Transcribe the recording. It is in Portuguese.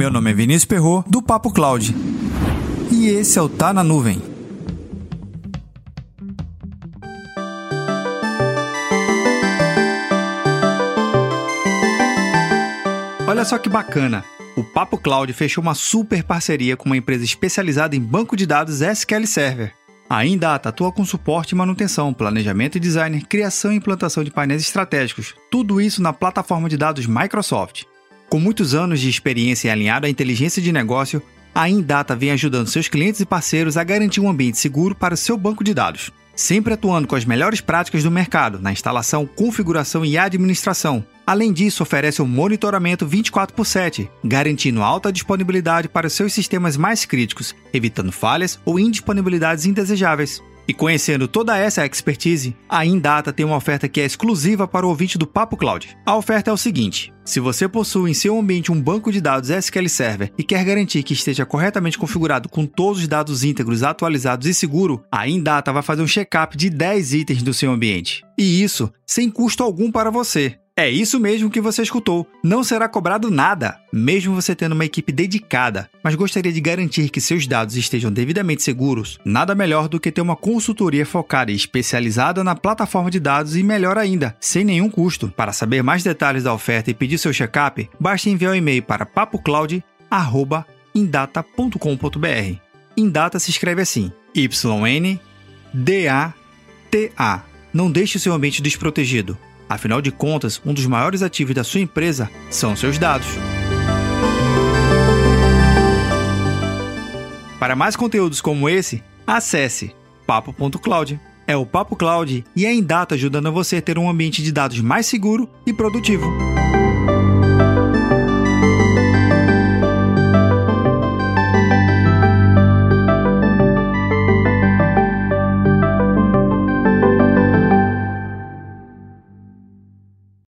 Meu nome é Vinícius Perro do Papo Cloud. E esse é o Tá na Nuvem. Olha só que bacana! O Papo Cloud fechou uma super parceria com uma empresa especializada em banco de dados SQL Server. A Indata atua com suporte e manutenção, planejamento e design, criação e implantação de painéis estratégicos, tudo isso na plataforma de dados Microsoft. Com muitos anos de experiência em alinhado à inteligência de negócio, a Indata vem ajudando seus clientes e parceiros a garantir um ambiente seguro para seu banco de dados, sempre atuando com as melhores práticas do mercado na instalação, configuração e administração. Além disso, oferece um monitoramento 24 por 7, garantindo alta disponibilidade para seus sistemas mais críticos, evitando falhas ou indisponibilidades indesejáveis. E conhecendo toda essa expertise, a Indata tem uma oferta que é exclusiva para o ouvinte do Papo Cloud. A oferta é o seguinte: se você possui em seu ambiente um banco de dados SQL Server e quer garantir que esteja corretamente configurado com todos os dados íntegros, atualizados e seguro, a Indata vai fazer um check-up de 10 itens do seu ambiente. E isso sem custo algum para você. É isso mesmo que você escutou. Não será cobrado nada, mesmo você tendo uma equipe dedicada. Mas gostaria de garantir que seus dados estejam devidamente seguros? Nada melhor do que ter uma consultoria focada e especializada na plataforma de dados e melhor ainda, sem nenhum custo. Para saber mais detalhes da oferta e pedir seu check-up, basta enviar um e-mail para papocloud@indata.com.br. Indata se escreve assim: Y N D A T A. Não deixe o seu ambiente desprotegido. Afinal de contas, um dos maiores ativos da sua empresa são seus dados. Para mais conteúdos como esse, acesse papo.cloud. É o Papo Cloud e a Indata ajudando você a ter um ambiente de dados mais seguro e produtivo.